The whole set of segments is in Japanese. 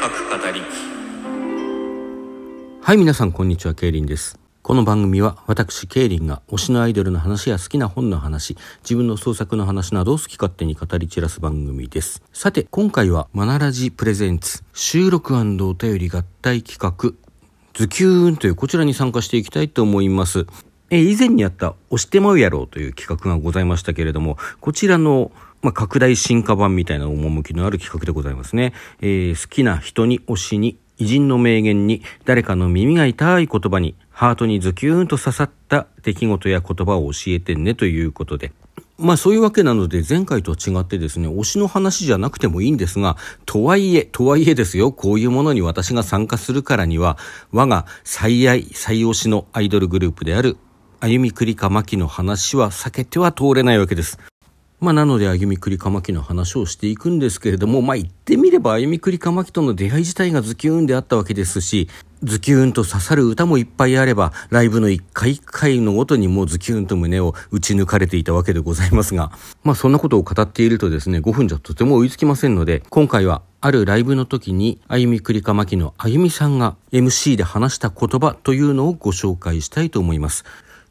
各語りはい、皆さん、こんにちは、ケイリンです。この番組は、私、ケイリンが推しのアイドルの話や好きな本の話、自分の創作の話などを好き勝手に語り散らす番組です。さて、今回は、マナラジプレゼンツ、収録お便り合体企画、ズキューンというこちらに参加していきたいと思います。え以前にやった押してまうやろうという企画がございましたけれども、こちらのまあ、拡大進化版みたいな趣のある企画でございますね。えー好きな人に推しに偉人の名言に誰かの耳が痛い言葉にハートにズキューンと刺さった出来事や言葉を教えてねということで。まあそういうわけなので前回と違ってですね、推しの話じゃなくてもいいんですが、とはいえ、とはいえですよ、こういうものに私が参加するからには、我が最愛、最推しのアイドルグループである、歩みくりかまきの話は避けては通れないわけです。まあ、なので、歩みくりかまきの話をしていくんですけれども、まあ、言ってみれば、歩みくりかまきとの出会い自体がズキューンであったわけですし、ズキューンと刺さる歌もいっぱいあれば、ライブの一回一回のごとにもうズキューンと胸を打ち抜かれていたわけでございますが、まあ、そんなことを語っているとですね、5分じゃとても追いつきませんので、今回は、あるライブの時に、歩みくりかまきのあゆみさんが MC で話した言葉というのをご紹介したいと思います。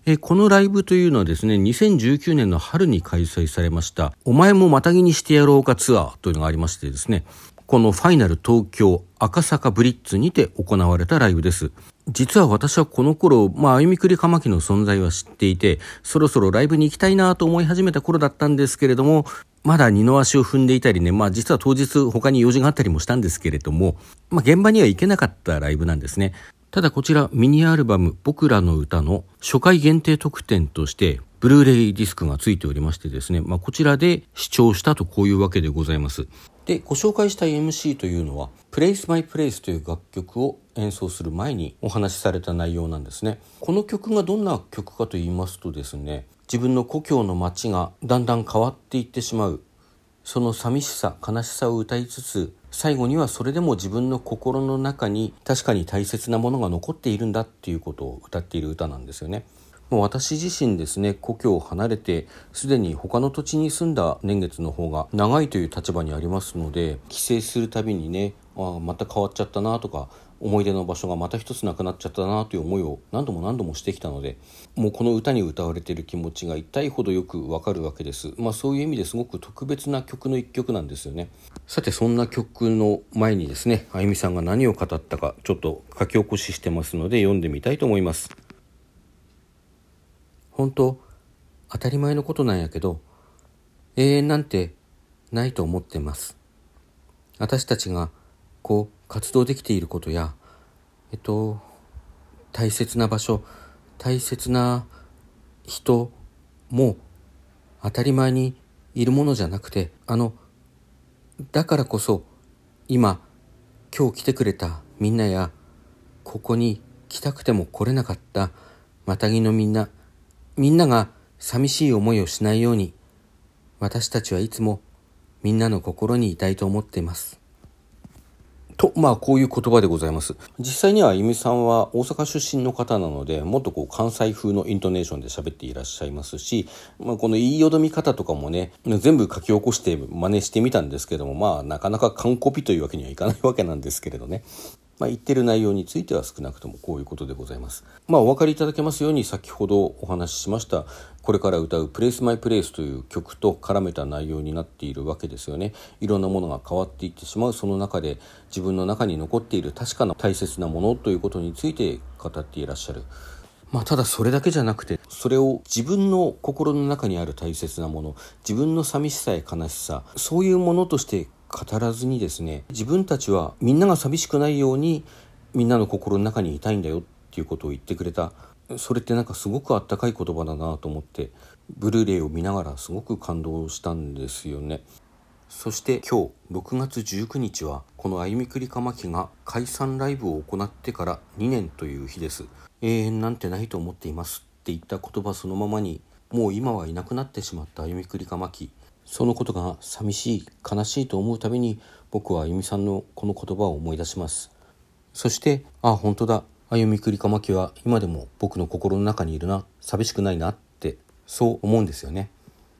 えこのライブというのはですね、2019年の春に開催されました、お前もまたぎにしてやろうかツアーというのがありましてですね、このファイナル東京赤坂ブリッツにて行われたライブです。実は私はこの頃、まあ、歩みくりかまきの存在は知っていて、そろそろライブに行きたいなと思い始めた頃だったんですけれども、まだ二の足を踏んでいたりね、まあ実は当日他に用事があったりもしたんですけれども、まあ現場には行けなかったライブなんですね。ただこちらミニアルバム僕らの歌の初回限定特典としてブルーレイディスクがついておりましてですね、まあこちらで視聴したとこういうわけでございます。で、ご紹介した MC というのは Place My Place という楽曲を演奏する前にお話しされた内容なんですね。この曲がどんな曲かと言いますとですね、自分の故郷の街がだんだん変わっていってしまうその寂しさ悲しさを歌いつつ最後にはそれでも自分の心の中に確かに大切なものが残っているんだっていうことを歌っている歌なんですよね。もう私自身ですね故郷を離れてすでに他の土地に住んだ年月の方が長いという立場にありますので帰省するたびにねああまた変わっちゃったなとか思い出の場所がまた一つなくなっちゃったなという思いを何度も何度もしてきたのでもうこの歌に歌われている気持ちが痛いほどよくわかるわけです。まあそういう意味ですごく特別な曲の一曲なんですよね。さてそんな曲の前にですねあゆみさんが何を語ったかちょっと書き起こししてますので読んでみたいと思います。本当当たり前のことなんやけど永遠なんてないと思ってます。私たちがこう活動できていることやえっと大切な場所大切な人も当たり前にいるものじゃなくてあのだからこそ今今日来てくれたみんなやここに来たくても来れなかったまたぎのみんなみんなが寂しい思いをしないように私たちはいつもみんなの心にいたいと思っています。と、まあ、こういう言葉でございます。実際には、ゆみさんは大阪出身の方なので、もっとこう、関西風のイントネーションで喋っていらっしゃいますし、まあ、この言いよどみ方とかもね、全部書き起こして真似してみたんですけども、まあ、なかなか完コピというわけにはいかないわけなんですけれどね。まあ、言ってる内容については少なくともこういうことでございます。まあ、お分かりいただけますように先ほどお話ししましたこれから歌う「プレイスマイプレイスという曲と絡めた内容になっているわけですよね。いろんなものが変わっていってしまうその中で自分の中に残っている確かな大切なものということについて語っていらっしゃる。まあ、ただそれだけじゃなくてそれを自分の心の中にある大切なもの自分の寂しさや悲しさそういうものとして語らずにですね自分たちはみんなが寂しくないようにみんなの心の中にいたいんだよっていうことを言ってくれた。それってなんかすごくあったかい言葉だなと思ってブルーレイを見ながらすごく感動したんですよね。そして今日6月19日はこの「歩みくりかまき」が解散ライブを行ってから2年という日です。永遠なんてないと思っていますって言った言葉そのままにもう今はいなくなってしまった歩みくりかまき。そのことが寂しい悲しいと思うたびに僕はあゆみさんのこの言葉を思い出します。そしてああ本当だ。あゆみくりかまきは今でも僕の心の中にいるな。寂しくないなってそう思うんですよね。